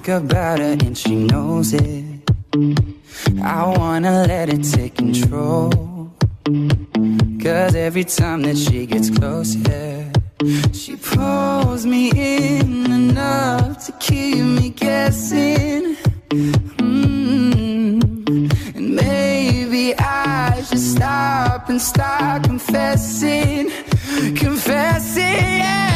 think about her and she knows it. I wanna let it take control. Cause every time that she gets close, yeah, she pulls me in enough to keep me guessing. Mm. And maybe I should stop and start confessing, confessing, yeah.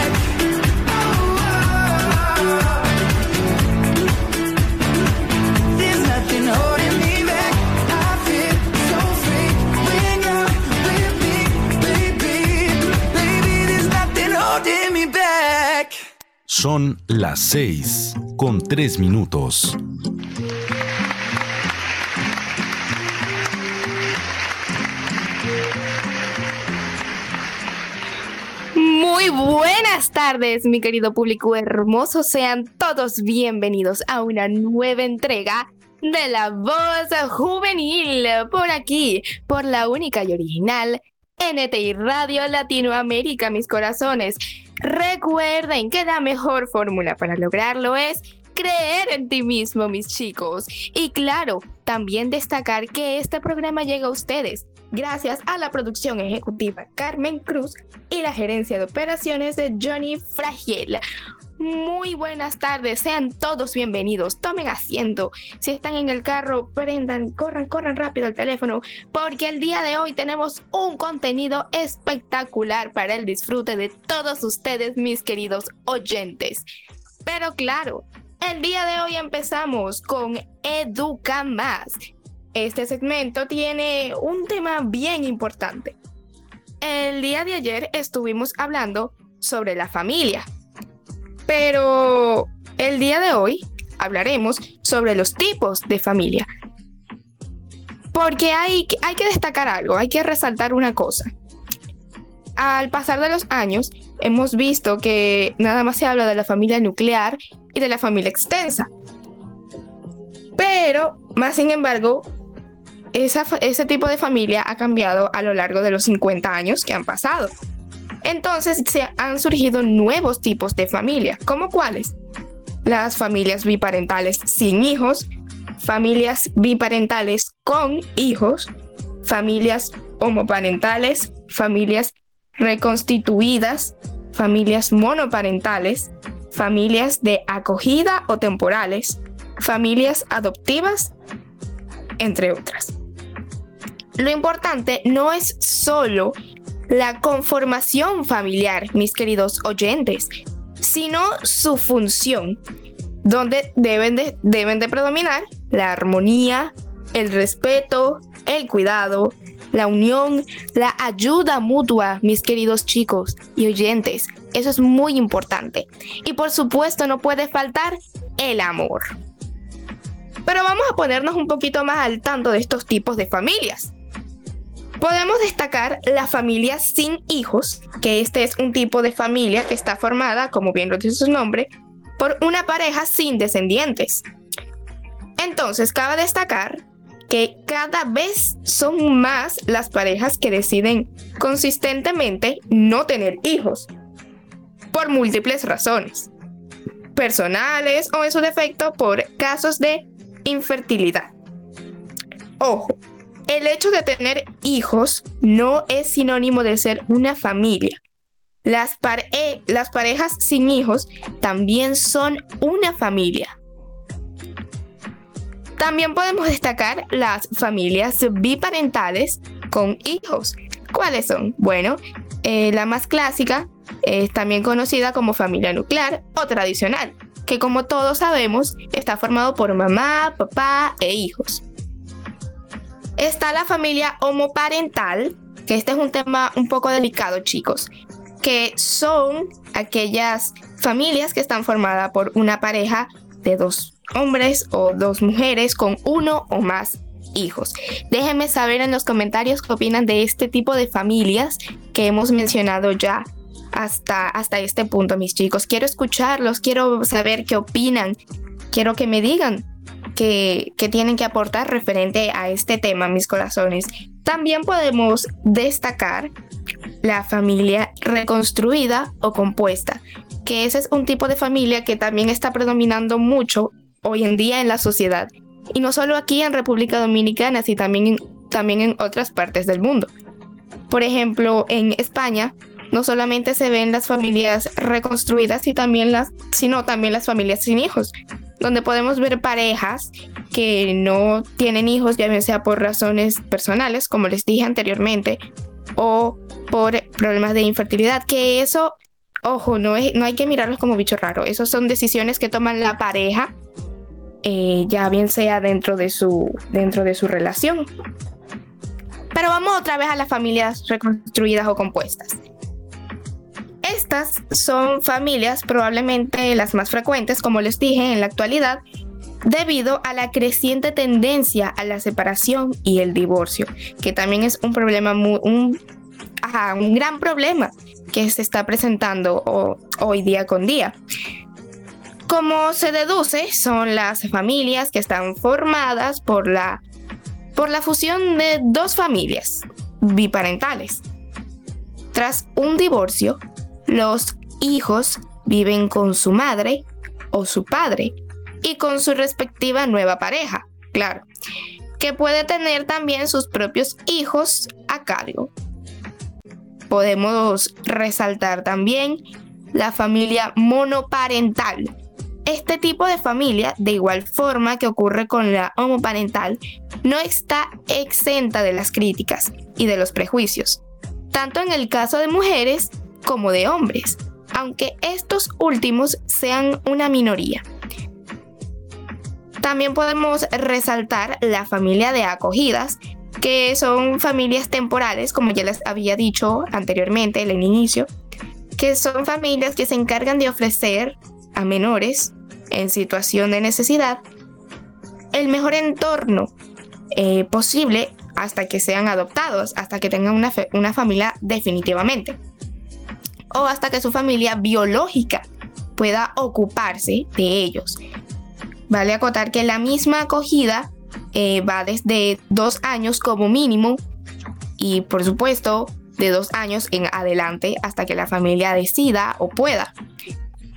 Son las 6 con 3 minutos. Muy buenas tardes, mi querido público hermoso. Sean todos bienvenidos a una nueva entrega de La Voz Juvenil por aquí, por la única y original NTI Radio Latinoamérica, mis corazones. Recuerden que la mejor fórmula para lograrlo es creer en ti mismo, mis chicos. Y claro, también destacar que este programa llega a ustedes gracias a la producción ejecutiva Carmen Cruz y la gerencia de operaciones de Johnny Fragiel. Muy buenas tardes, sean todos bienvenidos. Tomen asiento. Si están en el carro, prendan, corran, corran rápido el teléfono, porque el día de hoy tenemos un contenido espectacular para el disfrute de todos ustedes, mis queridos oyentes. Pero claro, el día de hoy empezamos con Educa Más. Este segmento tiene un tema bien importante. El día de ayer estuvimos hablando sobre la familia, pero el día de hoy hablaremos sobre los tipos de familia. Porque hay, que destacar algo, hay que resaltar una cosa. Al pasar de los años, hemos visto que nada más se habla de la familia nuclear y de la familia extensa. Pero, más sin embargo, ese tipo de familia ha cambiado a lo largo de los 50 años que han pasado. Entonces se han surgido nuevos tipos de familia, como cuáles? Las familias biparentales sin hijos, familias biparentales con hijos, familias homoparentales, familias reconstituidas, familias monoparentales, familias de acogida o temporales, familias adoptivas, entre otras. Lo importante no es solo la conformación familiar, mis queridos oyentes, sino su función, donde deben de, deben de predominar la armonía, el respeto, el cuidado, la unión, la ayuda mutua, mis queridos chicos y oyentes. Eso es muy importante. Y por supuesto no puede faltar el amor. Pero vamos a ponernos un poquito más al tanto de estos tipos de familias. Podemos destacar la familia sin hijos, que este es un tipo de familia que está formada, como bien lo dice su nombre, por una pareja sin descendientes. Entonces, cabe destacar que cada vez son más las parejas que deciden consistentemente no tener hijos, por múltiples razones, personales o en su defecto por casos de infertilidad. Ojo, el hecho de tener hijos no es sinónimo de ser una familia. Las, eh, las parejas sin hijos también son una familia. También podemos destacar las familias biparentales con hijos. ¿Cuáles son? Bueno, eh, la más clásica es también conocida como familia nuclear o tradicional, que como todos sabemos está formado por mamá, papá e hijos. Está la familia homoparental, que este es un tema un poco delicado, chicos, que son aquellas familias que están formadas por una pareja de dos hombres o dos mujeres con uno o más hijos. Déjenme saber en los comentarios qué opinan de este tipo de familias que hemos mencionado ya hasta, hasta este punto, mis chicos. Quiero escucharlos, quiero saber qué opinan, quiero que me digan qué tienen que aportar referente a este tema, mis corazones. También podemos destacar la familia reconstruida o compuesta, que ese es un tipo de familia que también está predominando mucho hoy en día en la sociedad. Y no solo aquí en República Dominicana, sino también también en otras partes del mundo. Por ejemplo, en España no solamente se ven las familias reconstruidas, y también las, sino también las familias sin hijos, donde podemos ver parejas que no tienen hijos, ya sea por razones personales, como les dije anteriormente, o por problemas de infertilidad, que eso, ojo, no, es, no hay que mirarlos como bicho raro, esos son decisiones que toman la pareja eh, ya bien sea dentro de, su, dentro de su relación. Pero vamos otra vez a las familias reconstruidas o compuestas. Estas son familias probablemente las más frecuentes, como les dije, en la actualidad, debido a la creciente tendencia a la separación y el divorcio, que también es un problema muy, un, un gran problema que se está presentando hoy día con día. Como se deduce, son las familias que están formadas por la, por la fusión de dos familias biparentales. Tras un divorcio, los hijos viven con su madre o su padre y con su respectiva nueva pareja, claro, que puede tener también sus propios hijos a cargo. Podemos resaltar también la familia monoparental, este tipo de familia, de igual forma que ocurre con la homoparental, no está exenta de las críticas y de los prejuicios, tanto en el caso de mujeres como de hombres, aunque estos últimos sean una minoría. También podemos resaltar la familia de acogidas, que son familias temporales, como ya les había dicho anteriormente en el inicio, que son familias que se encargan de ofrecer a menores en situación de necesidad el mejor entorno eh, posible hasta que sean adoptados, hasta que tengan una, una familia definitivamente. O hasta que su familia biológica pueda ocuparse de ellos. Vale acotar que la misma acogida eh, va desde dos años como mínimo y por supuesto de dos años en adelante hasta que la familia decida o pueda.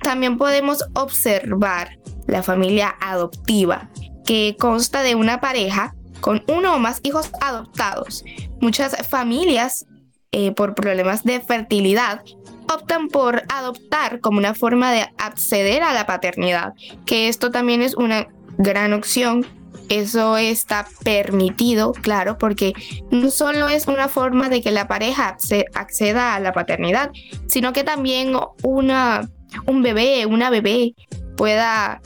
También podemos observar la familia adoptiva, que consta de una pareja con uno o más hijos adoptados. Muchas familias, eh, por problemas de fertilidad, optan por adoptar como una forma de acceder a la paternidad, que esto también es una gran opción. Eso está permitido, claro, porque no solo es una forma de que la pareja acceda a la paternidad, sino que también una, un bebé, una bebé pueda,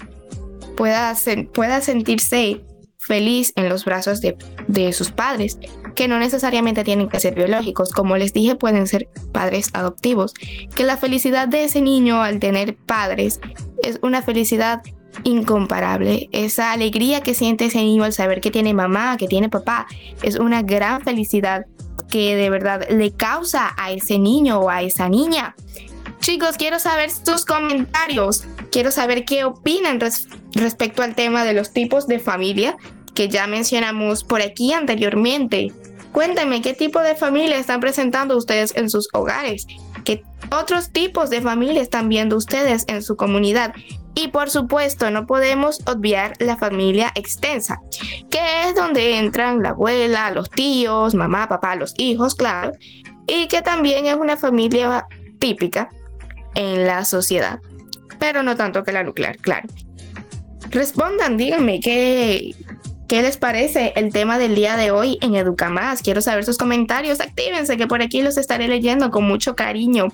pueda, pueda sentirse feliz en los brazos de, de, sus padres, que no necesariamente tienen que ser biológicos, como les dije, pueden ser padres adoptivos, que la felicidad de ese niño al tener padres es una felicidad incomparable, esa alegría que siente ese niño al saber que tiene mamá, que tiene papá, es una gran felicidad que de verdad le causa a ese niño o a esa niña. Chicos, quiero saber sus comentarios. Quiero saber qué opinan respecto al tema de los tipos de familia que ya mencionamos por aquí anteriormente. Cuéntenme qué tipo de familia están presentando ustedes en sus hogares, qué otros tipos de familia están viendo ustedes en su comunidad. Y por supuesto, no podemos obviar la familia extensa, que es donde entran la abuela, los tíos, mamá, papá, los hijos, claro, y que también es una familia típica en la sociedad, pero no tanto que la nuclear, claro. Respondan, díganme qué, ¿Qué les parece el tema del día de hoy en Educa Más? Quiero saber sus comentarios. Actívense que por aquí los estaré leyendo con mucho cariño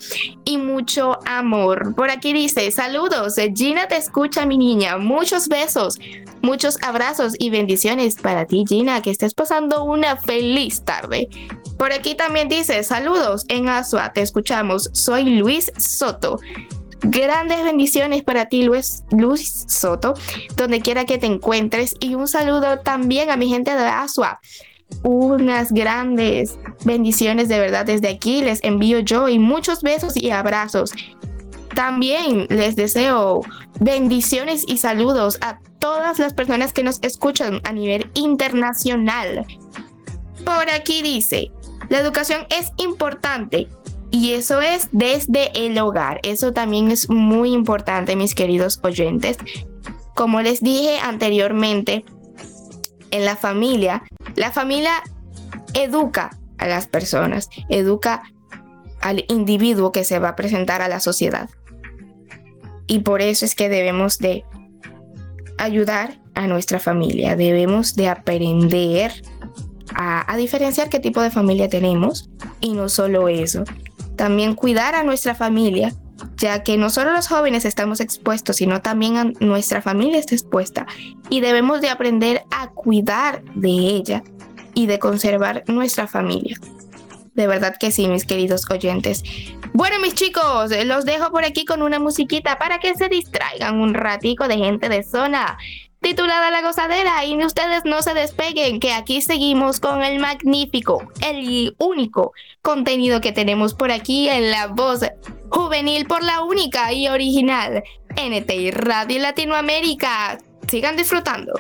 y mucho amor. Por aquí dice, saludos, Gina te escucha mi niña. Muchos besos, muchos abrazos y bendiciones para ti Gina, que estés pasando una feliz tarde. Por aquí también dice, saludos en Asua, te escuchamos. Soy Luis Soto. Grandes bendiciones para ti, Luis, Luis Soto, donde quiera que te encuentres. Y un saludo también a mi gente de Asua. Unas grandes bendiciones de verdad desde aquí. Les envío yo y muchos besos y abrazos. También les deseo bendiciones y saludos a todas las personas que nos escuchan a nivel internacional. Por aquí dice, la educación es importante, y eso es desde el hogar. Eso también es muy importante, mis queridos oyentes. Como les dije anteriormente, en la familia, la familia educa a las personas, educa al individuo que se va a presentar a la sociedad. Y por eso es que debemos de ayudar a nuestra familia, debemos de aprender a, a diferenciar qué tipo de familia tenemos y no solo eso, también cuidar a nuestra familia, ya que no solo los jóvenes estamos expuestos, sino también nuestra familia está expuesta y debemos de aprender a cuidar de ella y de conservar nuestra familia. De verdad que sí, mis queridos oyentes. Bueno, mis chicos, los dejo por aquí con una musiquita para que se distraigan un ratico de gente de zona titulada La Gozadera y ustedes no se despeguen, que aquí seguimos con el magnífico, el único contenido que tenemos por aquí en la voz juvenil por la única y original NTI Radio Latinoamérica. Sigan disfrutando.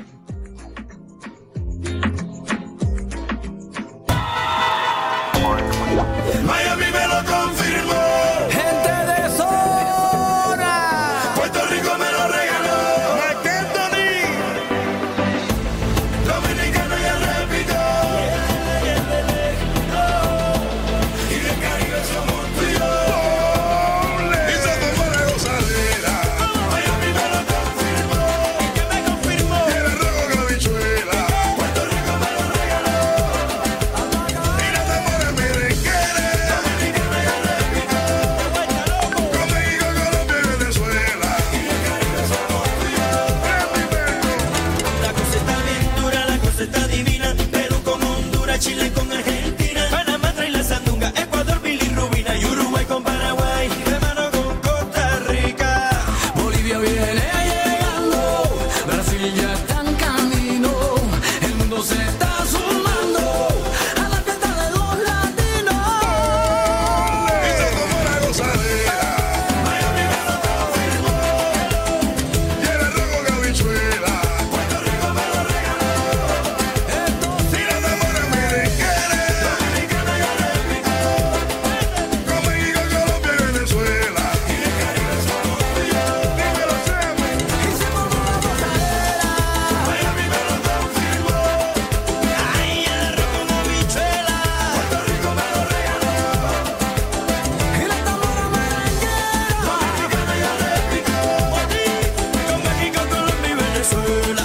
feux là.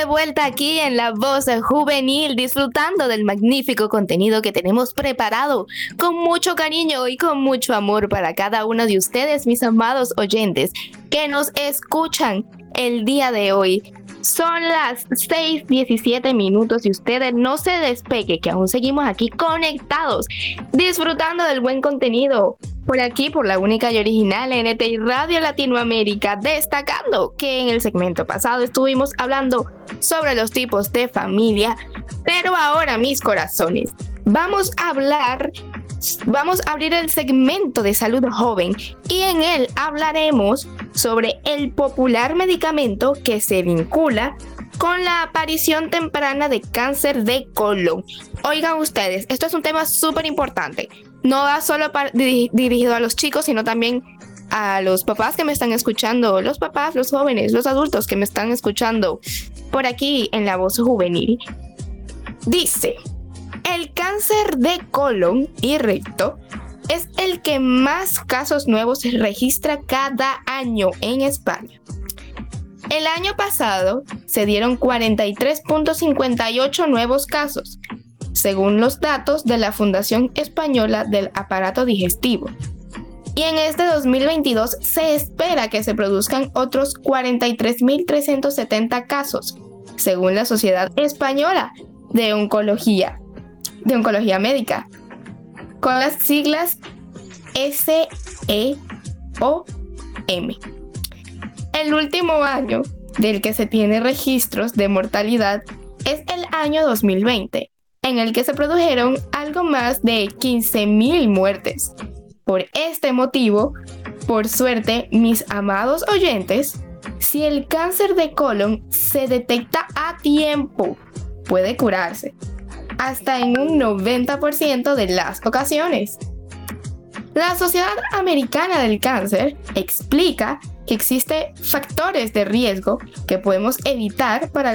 De vuelta aquí en La Voz Juvenil, disfrutando del magnífico contenido que tenemos preparado con mucho cariño y con mucho amor para cada uno de ustedes, mis amados oyentes, que nos escuchan el día de hoy. Son las 6:17 minutos y ustedes no se despegue, que aún seguimos aquí conectados, disfrutando del buen contenido. Por aquí, por la única y original NTI Radio Latinoamérica, destacando que en el segmento pasado estuvimos hablando sobre los tipos de familia, pero ahora mis corazones, vamos a hablar vamos a abrir el segmento de salud joven y en él hablaremos sobre el popular medicamento que se vincula con la aparición temprana de cáncer de colon. Oigan ustedes, esto es un tema súper importante. No va solo dirigido a los chicos, sino también a los papás que me están escuchando, los papás, los jóvenes, los adultos que me están escuchando por aquí en la voz juvenil. Dice, el cáncer de colon y recto es el que más casos nuevos registra cada año en España. El año pasado se dieron 43.58 nuevos casos, según los datos de la Fundación Española del Aparato Digestivo. Y en este 2022 se espera que se produzcan otros 43.370 casos, según la Sociedad Española de Oncología de Oncología Médica, con las siglas SEOM. El último año del que se tiene registros de mortalidad es el año 2020, en el que se produjeron algo más de 15.000 muertes. Por este motivo, por suerte, mis amados oyentes, si el cáncer de colon se detecta a tiempo, puede curarse hasta en un 90% de las ocasiones. La Sociedad Americana del Cáncer explica que existen factores de riesgo que podemos evitar para,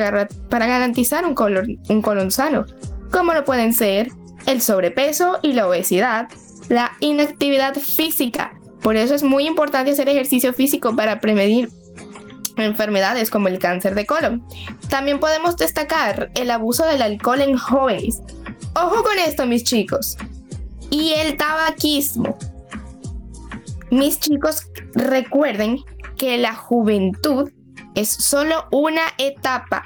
garantizar un colon, un colon sano, como lo pueden ser el sobrepeso y la obesidad, la inactividad física. Por eso es muy importante hacer ejercicio físico para prevenir enfermedades como el cáncer de colon. También podemos destacar el abuso del alcohol en jóvenes. Ojo con esto, mis chicos. Y el tabaquismo. Mis chicos, recuerden que la juventud es solo una etapa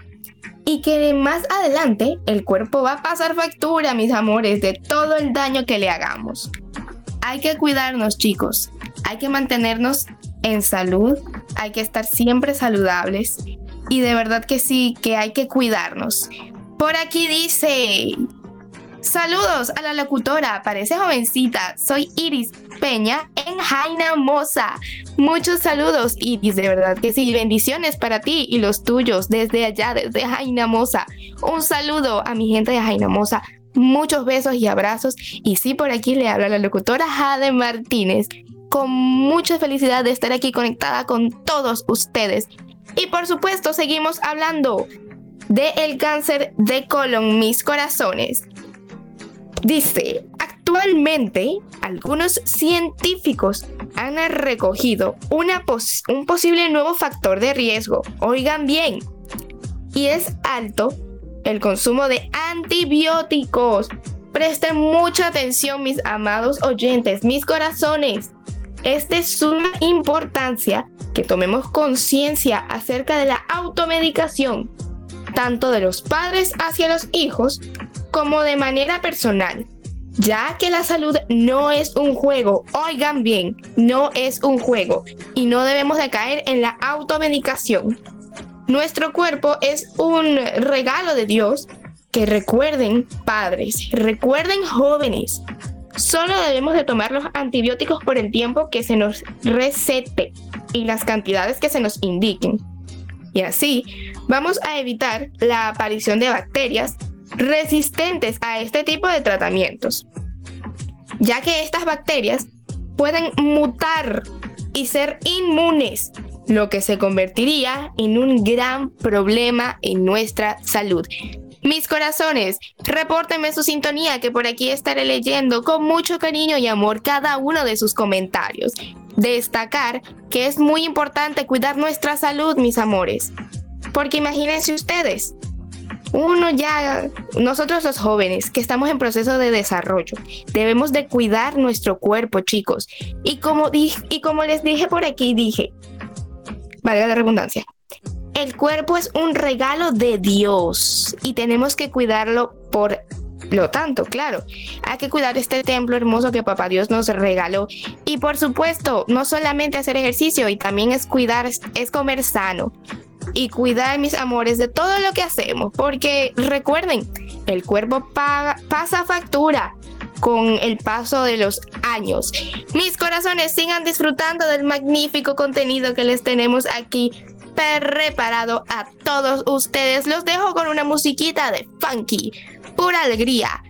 y que más adelante el cuerpo va a pasar factura, mis amores, de todo el daño que le hagamos. Hay que cuidarnos, chicos. Hay que mantenernos en salud, hay que estar siempre saludables y de verdad que sí, que hay que cuidarnos. Por aquí dice, saludos a la locutora, parece jovencita, soy Iris Peña en Jaina Moza. Muchos saludos Iris, de verdad que sí, bendiciones para ti y los tuyos desde allá, desde Jaina Moza. Un saludo a mi gente de Jaina Moza. Muchos besos y abrazos. Y sí, por aquí le habla la locutora Jade Martínez con mucha felicidad de estar aquí conectada con todos ustedes. Y por supuesto, seguimos hablando de el cáncer de colon, mis corazones. Dice, actualmente algunos científicos han recogido un posible nuevo factor de riesgo. Oigan bien, y es alto el consumo de antibióticos. Presten mucha atención, mis amados oyentes, mis corazones. Es de suma importancia que tomemos conciencia acerca de la automedicación, tanto de los padres hacia los hijos como de manera personal, ya que la salud no es un juego, oigan bien, no es un juego y no debemos de caer en la automedicación. Nuestro cuerpo es un regalo de Dios que recuerden padres, recuerden jóvenes, Solo debemos de tomar los antibióticos por el tiempo que se nos recete y las cantidades que se nos indiquen. Y así vamos a evitar la aparición de bacterias resistentes a este tipo de tratamientos, ya que estas bacterias pueden mutar y ser inmunes, lo que se convertiría en un gran problema en nuestra salud. Mis corazones, repórtenme su sintonía que por aquí estaré leyendo con mucho cariño y amor cada uno de sus comentarios. Destacar que es muy importante cuidar nuestra salud, mis amores. Porque imagínense ustedes, uno ya, nosotros los jóvenes que estamos en proceso de desarrollo, debemos de cuidar nuestro cuerpo, chicos. Y como, dije, y como les dije por aquí, dije, valga la redundancia, el cuerpo es un regalo de Dios y tenemos que cuidarlo por lo tanto, claro, hay que cuidar este templo hermoso que Papá Dios nos regaló. Y por supuesto, no solamente hacer ejercicio, y también es cuidar, es comer sano y cuidar, mis amores, de todo lo que hacemos. Porque recuerden, el cuerpo pasa factura con el paso de los años. Mis corazones sigan disfrutando del magnífico contenido que les tenemos aquí preparado a todos ustedes. Los dejo con una musiquita de funky pura alegría.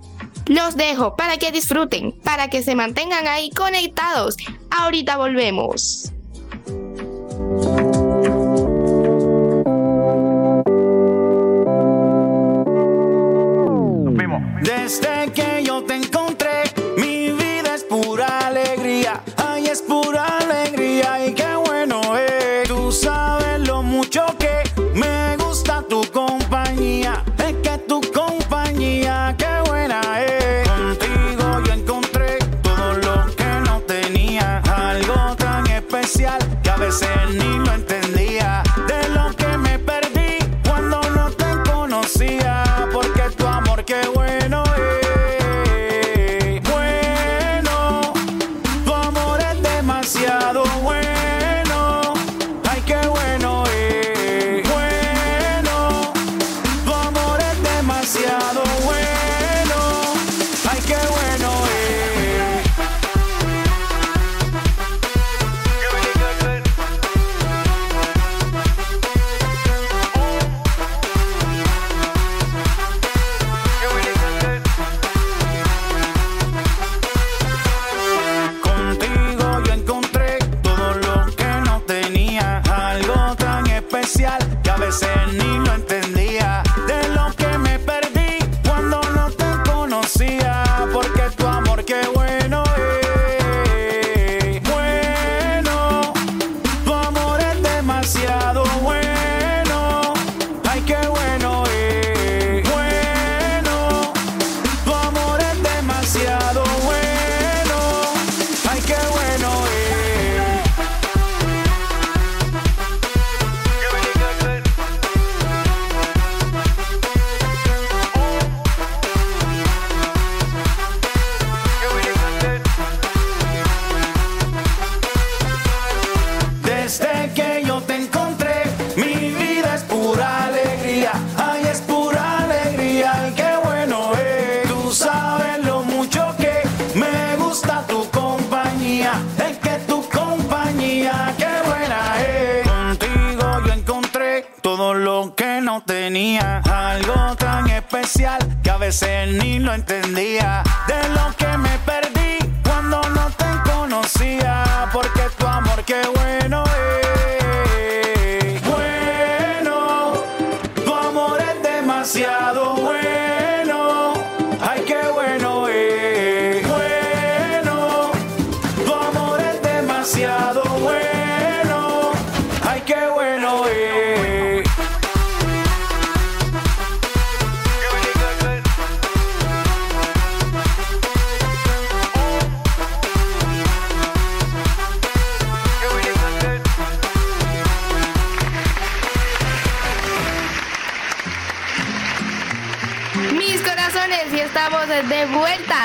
Los dejo para que disfruten, para que se mantengan ahí conectados. Ahorita volvemos. Desde que yo te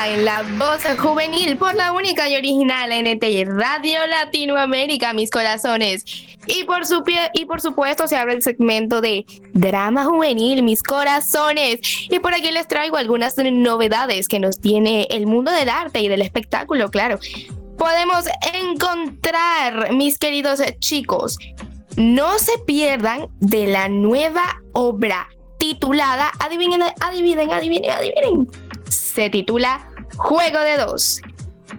en la voz juvenil por la única y original NTI Radio Latinoamérica, mis corazones. Y por, su pie- y por supuesto se abre el segmento de drama juvenil, mis corazones. Y por aquí les traigo algunas novedades que nos tiene el mundo del arte y del espectáculo, claro. Podemos encontrar, mis queridos chicos, no se pierdan de la nueva obra titulada, adivinen, adivinen, adivinen, adivinen. Se titula Juego de Dos.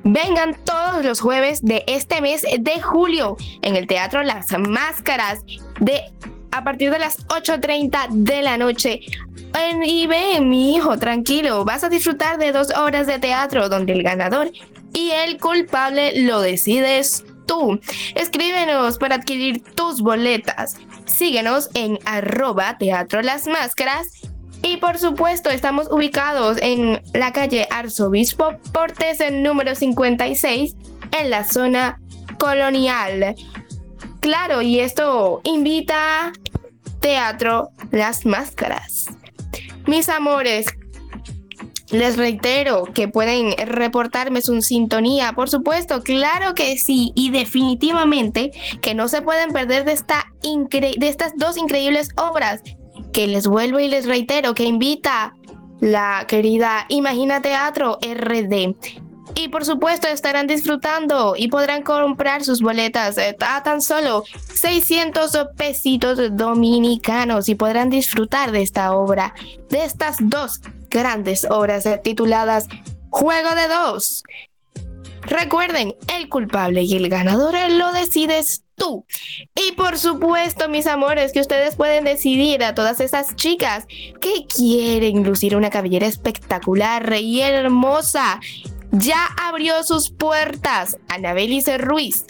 Vengan todos los jueves de este mes de julio en el Teatro Las Máscaras de a partir de las 8.30 de la noche. En- y ven, mi hijo, tranquilo, vas a disfrutar de dos horas de teatro donde el ganador y el culpable lo decides tú. Escríbenos para adquirir tus boletas. Síguenos en arroba teatro las máscaras y por supuesto, estamos ubicados en la calle Arzobispo Portes, el número 56, en la zona colonial. Claro, y esto invita Teatro Las Máscaras. Mis amores, les reitero que pueden reportarme su sintonía, por supuesto, claro que sí, y definitivamente que no se pueden perder de, esta de estas dos increíbles obras que les vuelvo y les reitero que invita la querida Imagina Teatro RD. Y por supuesto estarán disfrutando y podrán comprar sus boletas a tan solo 600 pesitos dominicanos y podrán disfrutar de esta obra, de estas dos grandes obras tituladas Juego de Dos. Recuerden, el culpable y el ganador lo decides tú. Y por supuesto, mis amores, que ustedes pueden decidir a todas esas chicas que quieren lucir una cabellera espectacular y hermosa. Ya abrió sus puertas Anabelice Ruiz,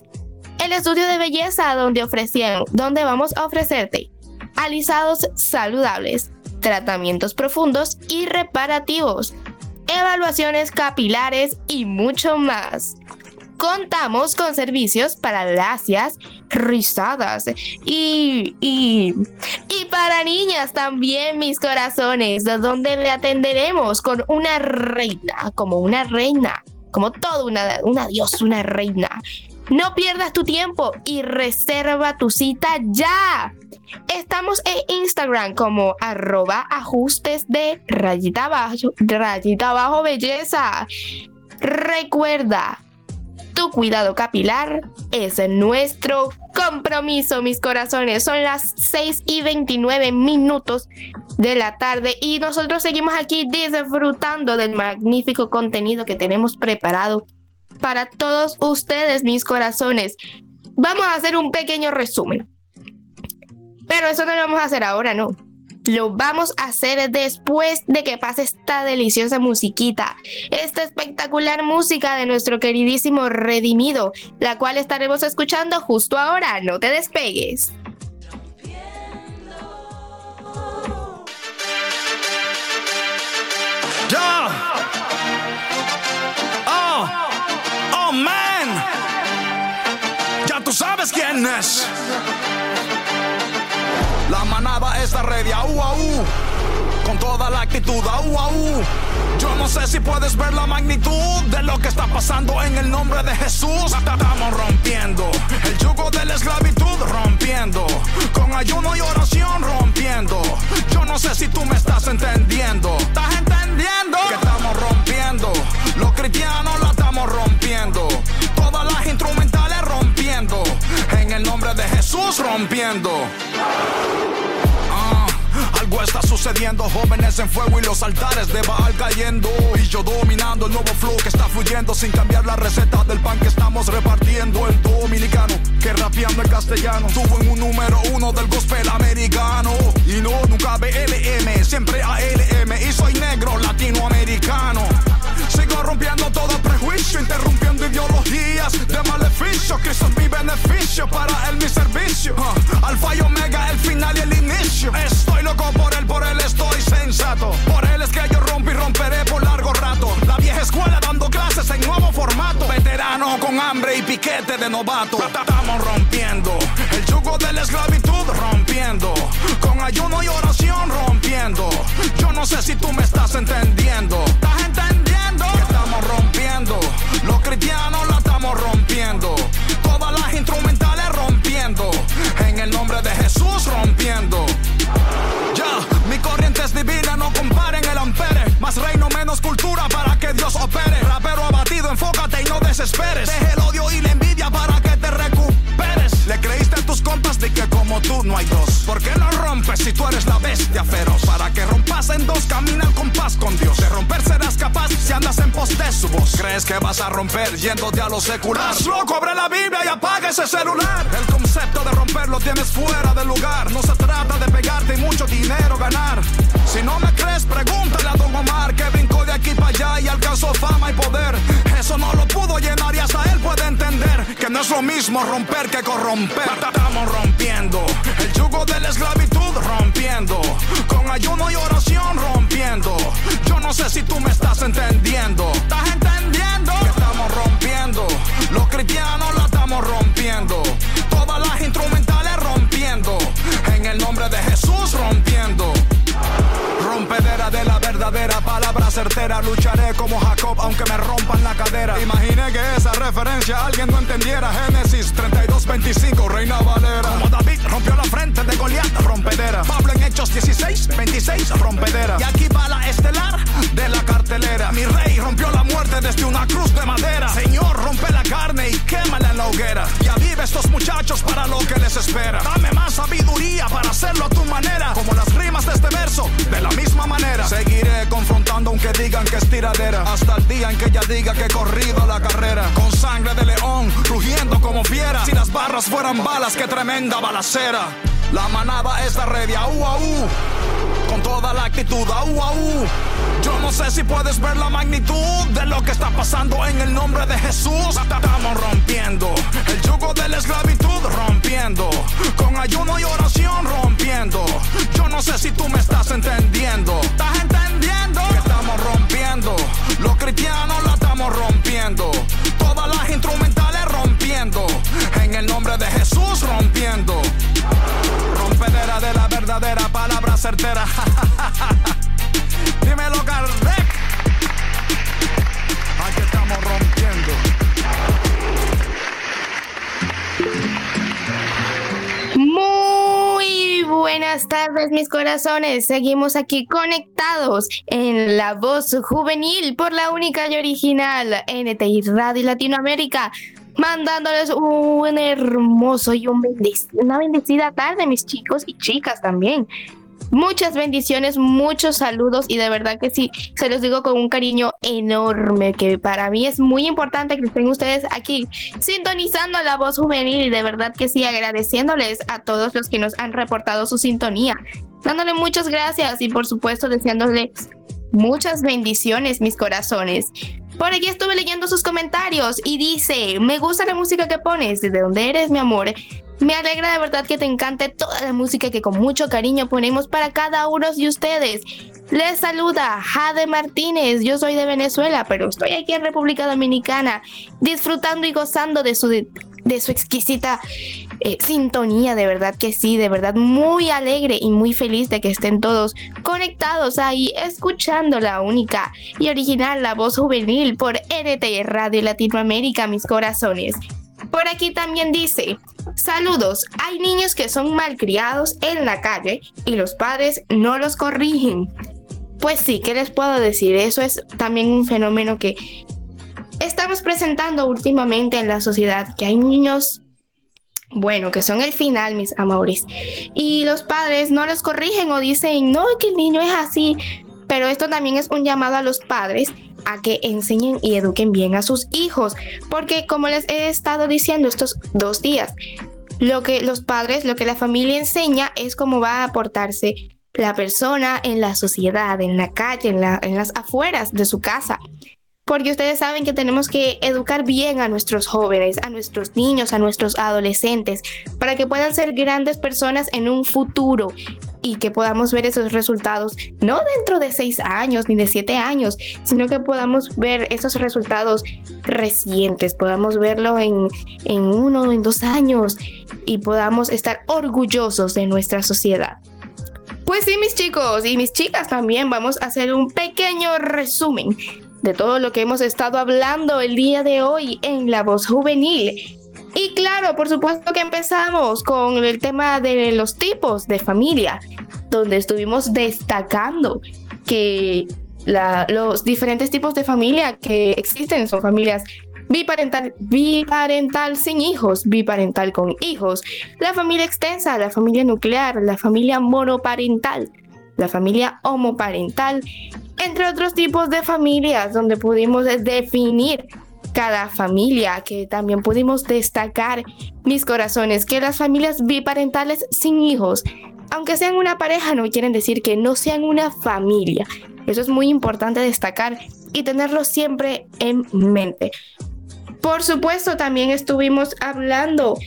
el estudio de belleza donde ofrecían, donde vamos a ofrecerte alisados saludables, tratamientos profundos y reparativos, evaluaciones capilares y mucho más. Contamos con servicios para lacias, rizadas y, y, y para niñas también, mis corazones, donde le atenderemos con una reina, como una reina, como todo una, una diosa, una reina. No pierdas tu tiempo y reserva tu cita ya. Estamos en Instagram como arroba ajustes de rayita abajo, rayita abajo belleza. Recuerda, tu cuidado capilar es nuestro compromiso, mis corazones. Son las 6 y 29 minutos de la tarde y nosotros seguimos aquí disfrutando del magnífico contenido que tenemos preparado para todos ustedes, mis corazones. Vamos a hacer un pequeño resumen. Pero eso no lo vamos a hacer ahora, no lo vamos a hacer después de que pase esta deliciosa musiquita, esta espectacular música de nuestro queridísimo Redimido, la cual estaremos escuchando justo ahora. No te despegues. Oh, oh man. Ya tú sabes quién es. La manada está ready, au, au. Con toda la actitud, au, au. Yo no sé si puedes ver la magnitud de lo que está pasando en el nombre de Jesús. Estamos rompiendo el yugo de la esclavitud, rompiendo. Con ayuno y oración, rompiendo. Yo no sé si tú me estás entendiendo. ¿Estás entendiendo? Que estamos rompiendo. Los cristianos la estamos rompiendo. Todas las instrumentales En el nombre de Jesús, rompiendo. Ah, algo está sucediendo, jóvenes en fuego y los altares de Baal cayendo. Y yo dominando el nuevo flow que está fluyendo sin cambiar la receta del pan que estamos repartiendo. El dominicano que rapeando en castellano tuvo en un número uno del gospel americano. Y no, nunca BLM, siempre ALM. Y soy negro latinoamericano. Sigo rompiendo todo prejuicio, interrumpiendo maleficio. Cristo es mi beneficio, para él mi servicio. Uh, alfa y omega, el final y el inicio. Estoy loco por él, por él estoy sensato. Por él es que yo rompo y romperé por largo rato. La vieja escuela dando clases en nuevo formato. Veterano con hambre y piquete de novato. Estamos rompiendo el yugo de la esclavitud, rompiendo. Con ayuno y oración, rompiendo. Yo no sé si tú me. ¿Estás entendiendo? Para que rompas en dos, camina al compás con Dios. De romper serás capaz si andas en pos de su voz. ¿Crees que vas a romper yéndote a lo secular? Haz loco, la Biblia y apaga ese celular. El concepto de romper lo tienes fuera del lugar. No se trata de pegarte y mucho dinero ganar. Si no me crees, pregúntale a Don Omar que de aquí para allá y alcanzó fama y poder. Eso no lo pudo llenar y hasta él puede entender que no es lo mismo romper que corromper. Estamos rompiendo el yugo de la esclavitud, rompiendo con ayuno y oración, rompiendo. Yo no sé si tú me estás entendiendo. ¿Estás entendiendo? Que estamos rompiendo. Los cristianos la estamos rompiendo. Certera. Lucharé como Jacob, aunque me rompan la cadera. Imaginé que esa referencia alguien no entendiera. Génesis 32, 25, Reina Valera. Como David rompió la frente de Goliat, rompedera. Pablo en Hechos 16, 26, rompedera. Y aquí va la estelar de la cartelera. Mi rey rompió la muerte desde una cruz de madera. Señor, rompe la carne y quémala en la hoguera. Y avive estos muchachos para lo que les espera. Dame más sabiduría para hacerlo a tu manera. Como las rimas de este verso, de la misma manera. Seguiré aunque digan que es tiradera. Hasta el día en que ella diga que he corrido la carrera. Con sangre de león, rugiendo como fiera. Si las barras fueran balas, qué tremenda balacera. La manada es la red, au, au. Con toda la actitud, au, au. Yo no sé si puedes ver la magnitud de lo que está pasando en el nombre de Jesús. Estamos rompiendo el yugo de la esclavitud, rompiendo. Con ayuno y oración, rompiendo. No sé si tú me estás entendiendo. ¿Estás entendiendo? Que estamos rompiendo. Los cristianos la estamos rompiendo. Todas las instrumentales rompiendo. En el nombre de Jesús rompiendo. Rompedera de la verdadera palabra certera. Dímelo, Kardec. Buenas tardes, mis corazones. Seguimos aquí conectados en la voz juvenil por la única y original NTI Radio Latinoamérica. Mandándoles un hermoso y una bendecida tarde, mis chicos y chicas también. Muchas bendiciones, muchos saludos y de verdad que sí, se los digo con un cariño enorme, que para mí es muy importante que estén ustedes aquí sintonizando la voz juvenil y de verdad que sí, agradeciéndoles a todos los que nos han reportado su sintonía, dándole muchas gracias y por supuesto deseándoles muchas bendiciones, mis corazones. Por aquí estuve leyendo sus comentarios y dice, me gusta la música que pones, ¿de dónde eres, mi amor? Me alegra de verdad que te encante toda la música que con mucho cariño ponemos para cada uno de ustedes. Les saluda Jade Martínez, yo soy de Venezuela, pero estoy aquí en República Dominicana, disfrutando y gozando de su, de su exquisita eh, sintonía, de verdad que sí, de verdad muy alegre y muy feliz de que estén todos conectados ahí, escuchando la única y original La Voz Juvenil por RT Radio Latinoamérica, mis corazones. Por aquí también dice, saludos, hay niños que son malcriados en la calle y los padres no los corrigen. Pues sí, ¿qué les puedo decir? Eso es también un fenómeno que estamos presentando últimamente en la sociedad, que hay niños, bueno, que son el final, mis amores, y los padres no los corrigen o dicen, no, que el niño es así, pero esto también es un llamado a los padres a que enseñen y eduquen bien a sus hijos, porque como les he estado diciendo estos dos días, lo que los padres, lo que la familia enseña es cómo va a aportarse la persona en la sociedad, en la calle, en, en las afueras de su casa. Porque ustedes saben que tenemos que educar bien a nuestros jóvenes, a nuestros niños, a nuestros adolescentes, para que puedan ser grandes personas en un futuro y que podamos ver esos resultados, no dentro de seis años ni de siete años, sino que podamos ver esos resultados recientes, podamos verlo en, en uno, en dos años y podamos estar orgullosos de nuestra sociedad. Pues sí, mis chicos y mis chicas también vamos a hacer un pequeño resumen de todo lo que hemos estado hablando el día de hoy en La Voz Juvenil. Y claro, por supuesto que empezamos con el tema de los tipos de familia, donde estuvimos destacando que los diferentes tipos de familia que existen son familias biparental, biparental sin hijos, biparental con hijos, la familia extensa, la familia nuclear, la familia monoparental, la familia homoparental, entre otros tipos de familias donde pudimos definir cada familia, que también pudimos destacar mis corazones, que las familias biparentales sin hijos, aunque sean una pareja, no quieren decir que no sean una familia. Eso es muy importante destacar y tenerlo siempre en mente. por supuesto, también estuvimos hablando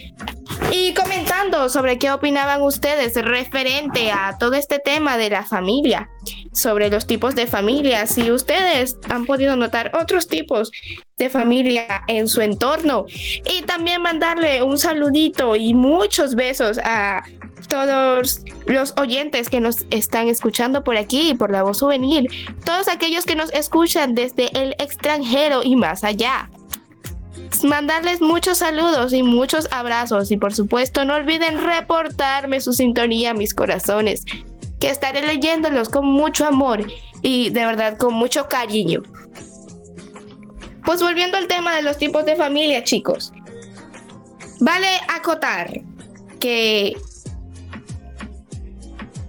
y comentando sobre qué opinaban ustedes referente a todo este tema de la familia, sobre los tipos de familia, si ustedes han podido notar otros tipos de familia en su entorno. Y también mandarle un saludito y muchos besos a todos los oyentes que nos están escuchando por aquí, por la voz juvenil, todos aquellos que nos escuchan desde el extranjero y más allá mandarles muchos saludos y muchos abrazos y por supuesto no olviden reportarme su sintonía, mis corazones, que estaré leyéndolos con mucho amor y de verdad con mucho cariño. Pues volviendo al tema de los tipos de familia, chicos. Vale acotar que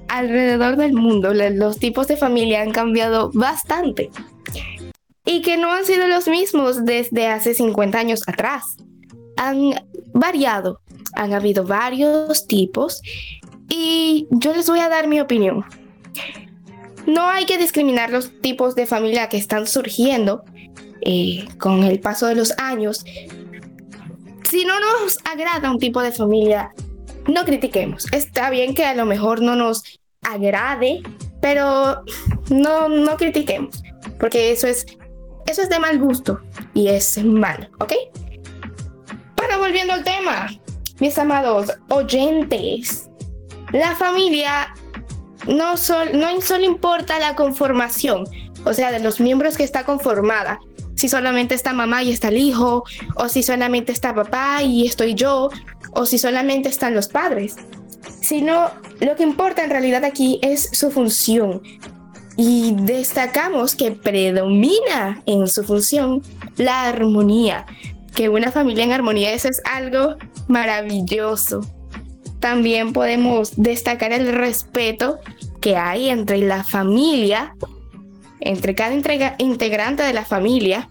alrededor del mundo los tipos de familia han cambiado bastante y que no han sido los mismos desde hace 50 años atrás. Han variado, han habido varios tipos y yo les voy a dar mi opinión. No hay que discriminar los tipos de familia que están surgiendo eh, con el paso de los años. Si no nos agrada un tipo de familia, no critiquemos. Está bien que a lo mejor no nos agrade, pero no, no critiquemos, porque eso es eso es de mal gusto y es malo, ¿ok? Pero volviendo al tema, mis amados oyentes, la familia no, no solo importa la conformación, o sea, de los miembros que está conformada, si solamente está mamá y está el hijo, o si solamente está papá y estoy yo, o si solamente están los padres, sino lo que importa en realidad aquí es su función, y destacamos que predomina en su función la armonía, que una familia en armonía eso es algo maravilloso. También podemos destacar el respeto que hay entre la familia, entre cada integrante de la familia,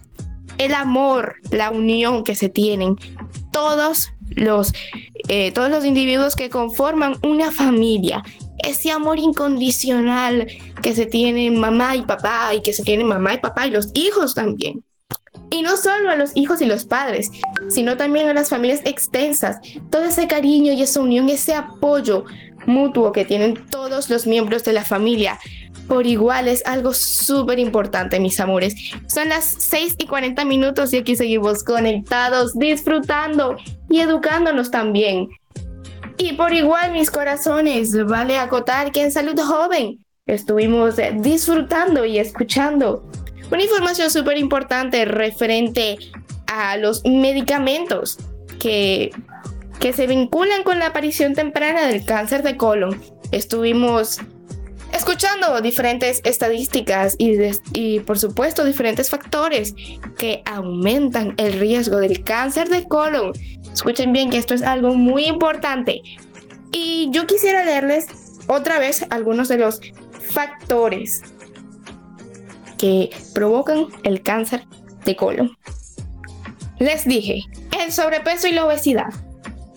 el amor, la unión que se tienen, todos los, eh, todos los individuos que conforman una familia ese amor incondicional que se tiene mamá y papá y que se tiene mamá y papá y los hijos también. Y no solo a los hijos y los padres, sino también a las familias extensas. Todo ese cariño y esa unión, ese apoyo mutuo que tienen todos los miembros de la familia por igual es algo súper importante, mis amores. Son las 6 y 40 minutos y aquí seguimos conectados, disfrutando y educándonos también y por igual, mis corazones, vale acotar que en Salud Joven estuvimos eh, disfrutando y escuchando una información súper importante referente a los medicamentos que, que se vinculan con la aparición temprana del cáncer de colon. Estuvimos escuchando diferentes estadísticas y, y, por supuesto diferentes factores que aumentan el riesgo del cáncer de colon Escuchen bien que esto es algo muy importante. Y yo quisiera leerles otra vez algunos de los factores que provocan el cáncer de colon. Les dije, el sobrepeso y la obesidad,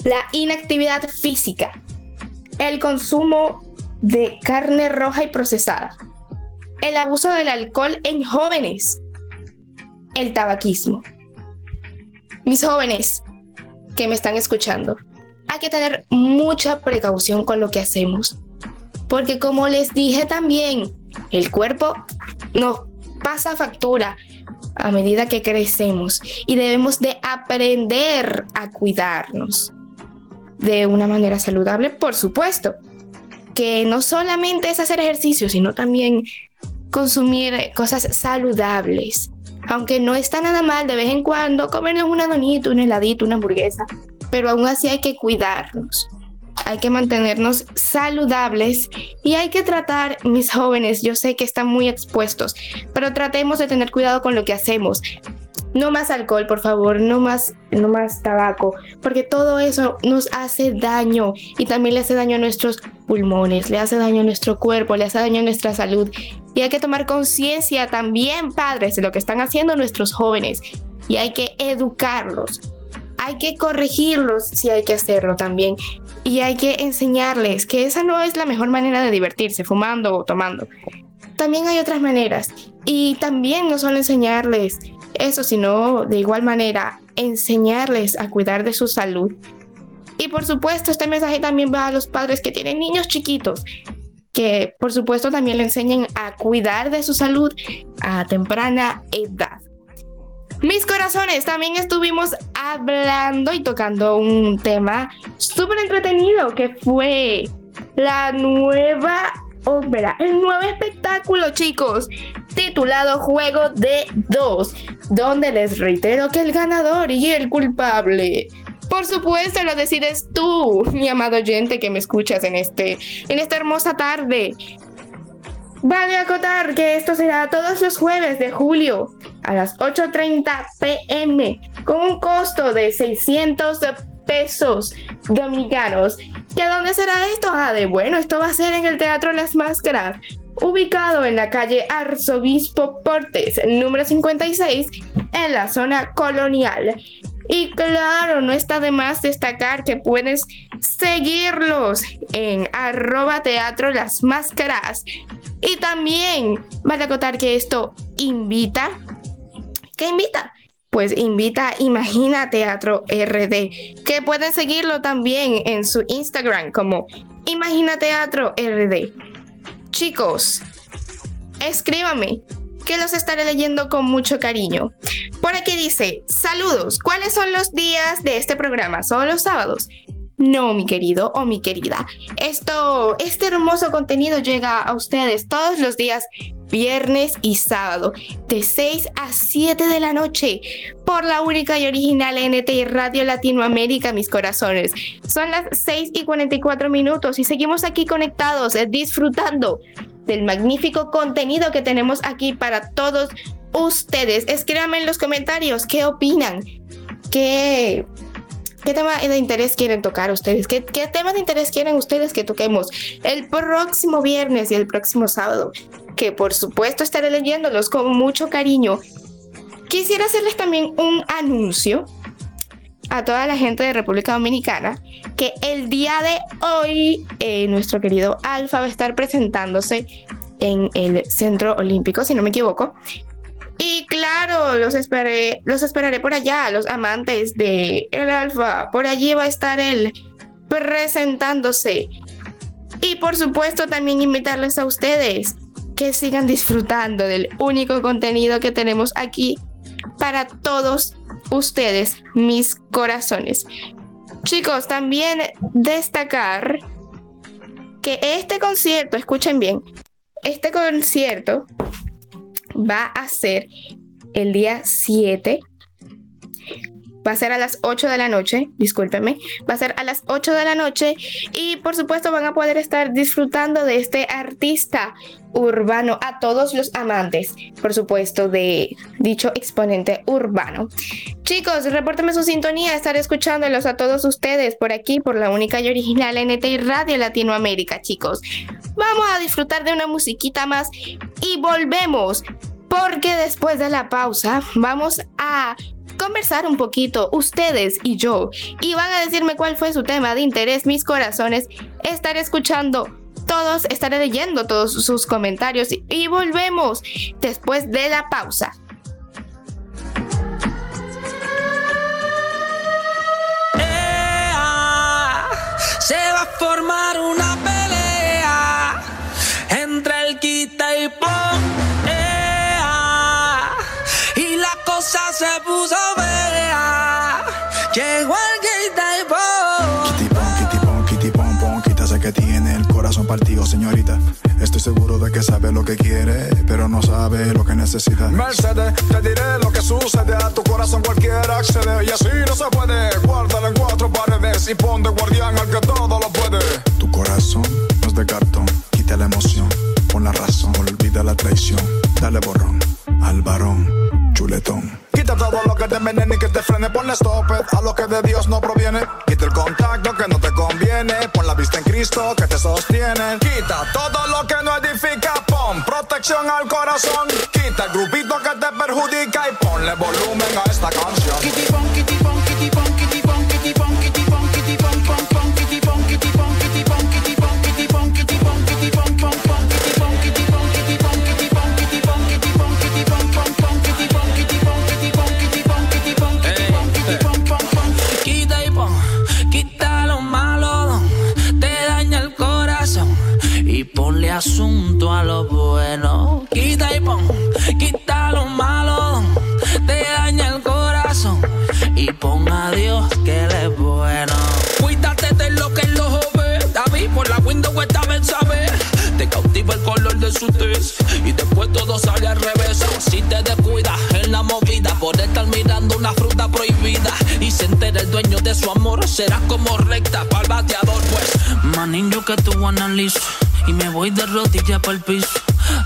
la inactividad física, el consumo de carne roja y procesada, el abuso del alcohol en jóvenes, el tabaquismo. Mis jóvenes, que me están escuchando, hay que tener mucha precaución con lo que hacemos. Porque como les dije también, el cuerpo nos pasa factura a medida que crecemos y debemos de aprender a cuidarnos de una manera saludable, por supuesto. Que no solamente es hacer ejercicio, sino también consumir cosas saludables aunque no está nada mal de vez en cuando comernos una donita, un heladito, una hamburguesa, pero aún así hay que cuidarnos. Hay que mantenernos saludables y hay que tratar, mis jóvenes, yo sé que están muy expuestos, pero tratemos de tener cuidado con lo que hacemos. No más alcohol, por favor, no más, no más tabaco, porque todo eso nos hace daño y también le hace daño a nuestros pulmones, le hace daño a nuestro cuerpo, le hace daño a nuestra salud. Y hay que tomar conciencia también, padres, de lo que están haciendo nuestros jóvenes y hay que educarlos. Hay que corregirlos si hay que hacerlo también. Y hay que enseñarles que esa no es la mejor manera de divertirse, fumando o tomando. También hay otras maneras. Y también no solo enseñarles eso, sino de igual manera enseñarles a cuidar de su salud. Y por supuesto, este mensaje también va a los padres que tienen niños chiquitos, que por supuesto también le enseñen a cuidar de su salud a temprana edad. Mis corazones, también estuvimos hablando y tocando un tema súper entretenido que fue la nueva ópera, el nuevo espectáculo, chicos, titulado Juego de Dos, donde les reitero que el ganador y el culpable por supuesto, lo decides tú, mi amado oyente que me escuchas en, este, en esta hermosa tarde. Vale acotar que esto será todos los jueves de julio a las 8.30 pm con un costo de 600 pesos dominicanos. ¿Que dónde será esto? Ah, de bueno, esto va a ser en el Teatro Las Máscaras, ubicado en la calle Arzobispo Portes, número 56, en la zona colonial. Y claro, no está de más destacar que puedes seguirlos en arroba teatro las máscaras. Y también vale acotar que esto invita. ¿Qué invita? Pues invita Imagina Teatro RD, que pueden seguirlo también en su Instagram como Imagina Teatro RD. Chicos, escríbame que los estaré leyendo con mucho cariño. Por aquí dice, saludos, ¿cuáles son los días de este programa? ¿Son los sábados? No, mi querido o mi querida. Esto, este hermoso contenido llega a ustedes todos los días viernes y sábado, de 6 a 7 de la noche, por la única y original NTI Radio Latinoamérica, mis corazones. Son las 6 y 44 minutos y seguimos aquí conectados, eh, disfrutando del magnífico contenido que tenemos aquí para todos ustedes. Escríbanme en los comentarios qué opinan, qué, qué tema de interés quieren tocar ustedes, ¿Qué, qué temas de interés quieren ustedes que toquemos el próximo viernes y el próximo sábado, que por supuesto estaré leyéndolos con mucho cariño. Quisiera hacerles también un anuncio a toda la gente de República Dominicana que el día de hoy eh, nuestro querido Alfa va a estar presentándose en el Centro Olímpico, si no me equivoco. Y claro, los esperé, los esperaré por allá, los amantes de el Alfa. Por allí va a estar él presentándose. Y por supuesto también invitarles a ustedes que sigan disfrutando del único contenido que tenemos aquí para todos ustedes, mis corazones. Chicos, también destacar que este concierto, escuchen bien, este concierto va a ser el día 7 Va a ser a las 8 de la noche, discúlpeme. Va a ser a las 8 de la noche y por supuesto van a poder estar disfrutando de este artista urbano a todos los amantes, por supuesto, de dicho exponente urbano. Chicos, repórtenme su sintonía, estaré escuchándolos a todos ustedes por aquí, por la única y original NT Radio Latinoamérica, chicos. Vamos a disfrutar de una musiquita más y volvemos, porque después de la pausa vamos a conversar un poquito ustedes y yo y van a decirme cuál fue su tema de interés, mis corazones. Estaré escuchando todos, estaré leyendo todos sus comentarios y volvemos después de la pausa. se va a formar una pelea entre el quita y pon. Y cosa se puso partido, señorita. Estoy seguro de que sabe lo que quiere, pero no sabe lo que necesita. Mercedes, te diré lo que sucede. A tu corazón cualquiera accede. Y así no se puede. Guárdalo en cuatro paredes y pon de guardián al que todo lo puede. Tu corazón no es de cartón. Quita la emoción, pon la razón. Olvida la traición. Dale borrón al varón chuletón. Quita todo lo que te envenene y que te frene. Ponle stop a lo que de Dios no proviene. Quita el contacto que no te conviene. Pon la vista en Cristo que te sostiene. Quita todo lo que no edifica. Pon protección al corazón. Quita el grupito que te perjudica y ponle volumen a esta canción. Asunto a lo bueno. Quita y pon, quita lo malo, te daña el corazón. Y pon a Dios que él es bueno. Cuídate de lo que los ve. David por la window esta vez sabe. Te cautiva el color de su tez. Y después todo sale al revés. Si te descuidas en la movida por estar mirando una fruta prohibida. Y se entera el dueño de su amor. Será como recta el pues. Manín, yo que tú analizo. Y me voy de rodillas para el piso.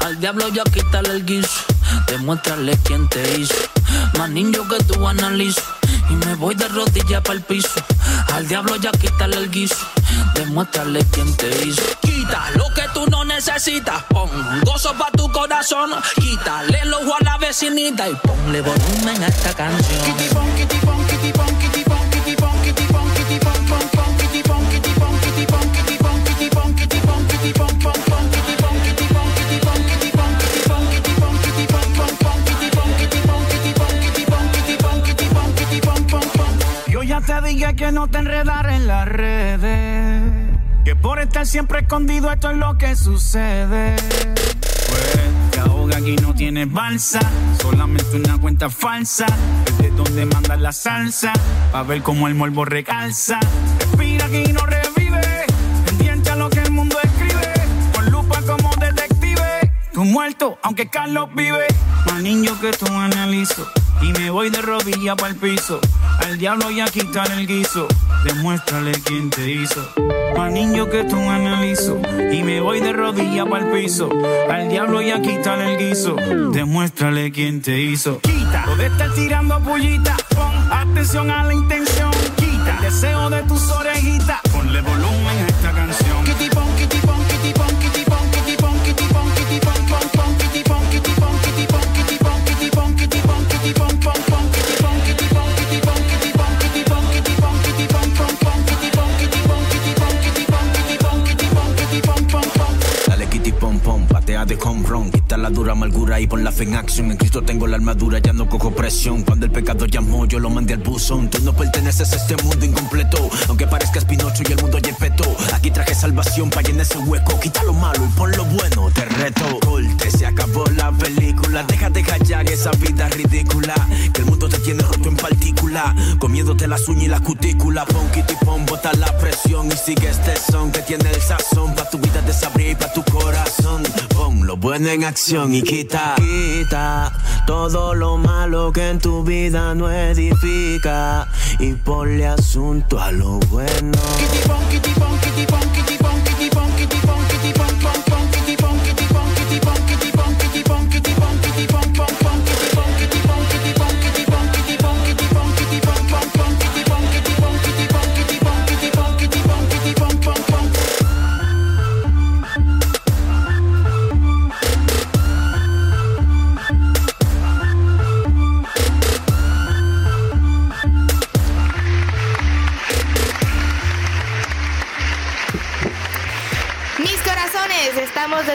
Al diablo ya quítale el guiso. Demuéstrale quién te hizo. Manín, yo que tú analizo. Y me voy de rodillas para el piso. Al diablo ya quítale el guiso. Demuéstrale quién te hizo. Quita lo que tú no necesitas. Pon gozo para tu corazón. Quítale el ojo a la vecinita y ponle volumen a esta canción. Que no te enredar en las redes. Que por estar siempre escondido esto es lo que sucede. Pues te ahoga aquí no tienes balsa, solamente una cuenta falsa. Es de donde mandas la salsa, pa' ver cómo el morbo recalza. Respira aquí no revive, pendiente a lo que el mundo escribe. Con lupa como detective, tú muerto, aunque Carlos vive. Manín, yo que tú analizo. Y me voy de rodilla para el piso. Al diablo ya quitar el guiso. Demuéstrale quién te hizo. Manín, yo que tú analizo. Y me voy de rodilla para el piso. Al diablo ya quitar el guiso. Demuéstrale quién te hizo. Quita. Lo de estar tirando pullita. Pon atención a la intención. Quita. El deseo de tus orejitas. Ponle volumen la dura amargura y pon la fe en acción. En Cristo tengo la armadura, ya no cojo presión. Cuando el pecado llamó, yo lo mandé al buzón. Tú no perteneces a este mundo incompleto, aunque parezcas Pinocho y el mundo ya peto. Aquí traje salvación para llenar ese hueco. Quita lo malo y pon lo bueno, te reto. Corte, se acabó la película. Deja de callar esa vida ridícula. Que el mundo te tiene roto en partícula. Comiéndote las uñas y la cutícula. Pon kitty pon, bota la presión y sigue este son que tiene el sazón. Pa' tu vida desabrir y pa' tu corazón. Pon lo bueno en acción y quita. Quita todo lo malo que en tu vida no edifica. Y ponle asunto a lo bueno. Kitty pon, kitty pon, kitty pon,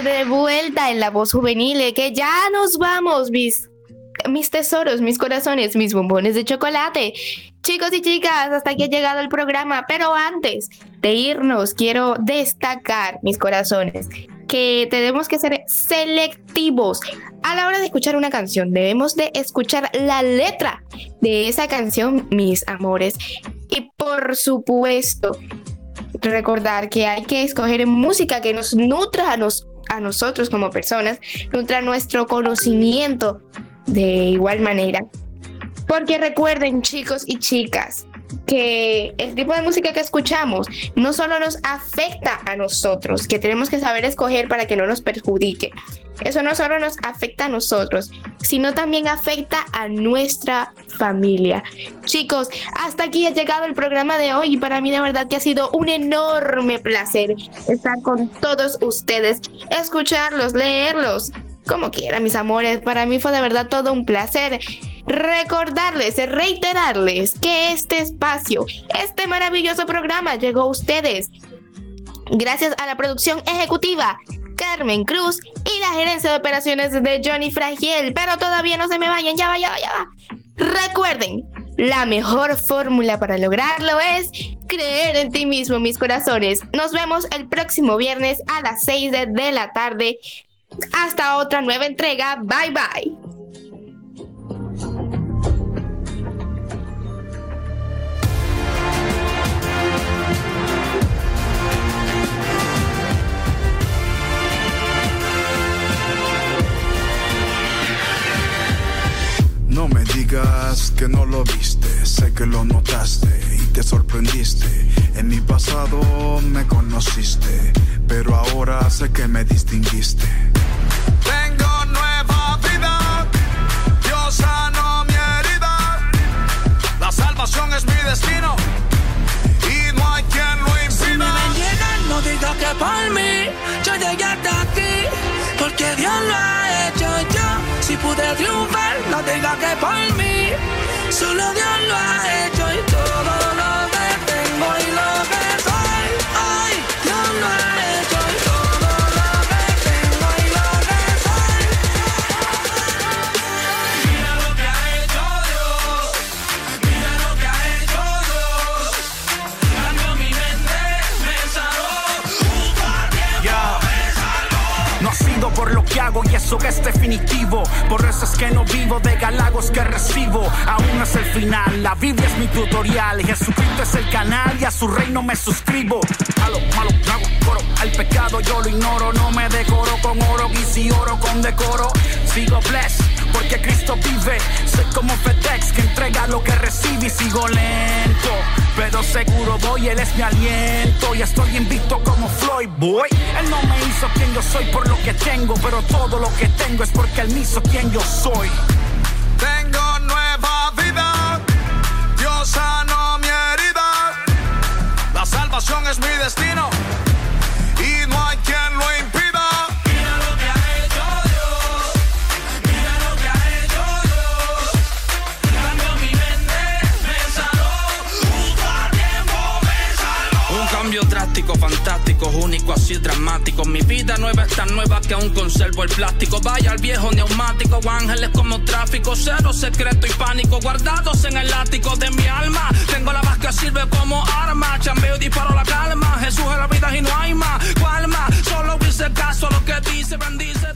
de vuelta en la voz juvenil, eh, que ya nos vamos, mis, mis tesoros, mis corazones, mis bombones de chocolate. Chicos y chicas, hasta aquí ha llegado el programa, pero antes de irnos, quiero destacar, mis corazones, que tenemos que ser selectivos a la hora de escuchar una canción. Debemos de escuchar la letra de esa canción, mis amores. Y por supuesto, recordar que hay que escoger música que nos nutra nos, a nosotros como personas, nutra nuestro conocimiento de igual manera. Porque recuerden, chicos y chicas, que el tipo de música que escuchamos no solo nos afecta a nosotros, que tenemos que saber escoger para que no nos perjudique. Eso no solo nos afecta a nosotros, sino también afecta a nuestra familia. Chicos, hasta aquí ha llegado el programa de hoy y para mí de verdad que ha sido un enorme placer estar con todos ustedes, escucharlos, leerlos, como quiera, mis amores. Para mí fue de verdad todo un placer recordarles, reiterarles que este espacio, este maravilloso programa llegó a ustedes gracias a la producción ejecutiva Carmen Cruz y la gerencia de operaciones de Johnny Fragiel. Pero todavía no se me vayan, ya va, ya va, ya va. Recuerden, la mejor fórmula para lograrlo es creer en ti mismo, mis corazones. Nos vemos el próximo viernes a las 6 de la tarde. Hasta otra nueva entrega. Bye bye. Digas que no lo viste, sé que lo notaste y te sorprendiste. En mi pasado me conociste, pero ahora sé que me distinguiste. Por mí. Solo Dios lo ha hecho que no vivo de galagos que recibo. Aún no es el final, la Biblia es mi tutorial. Jesucristo es el canal y a su reino me suscribo. A lo malo hago coro, al pecado yo lo ignoro. No me decoro con oro y oro con decoro. Sigo blessed porque Cristo vive. Soy como FedEx que entrega lo que recibe y sigo lento. Pero seguro voy, él es mi aliento. Y estoy invicto como Floyd Boy. Él no me hizo quien yo soy por lo que tengo, pero todo lo que tengo es porque él me hizo quien yo soy. Tengo nueva vida, Dios sanó mi herida. La salvación es mi destino único, así dramático. Mi vida nueva es tan nueva que aún conservo el plástico. Vaya al viejo neumático, ángeles como tráfico, cero secreto y pánico guardados en el ático de mi alma. Tengo la paz que sirve como arma, chambeo y disparo la calma. Jesús es la vida y no hay más. ¿Cuál más? Solo hice caso a lo que dice, bendice.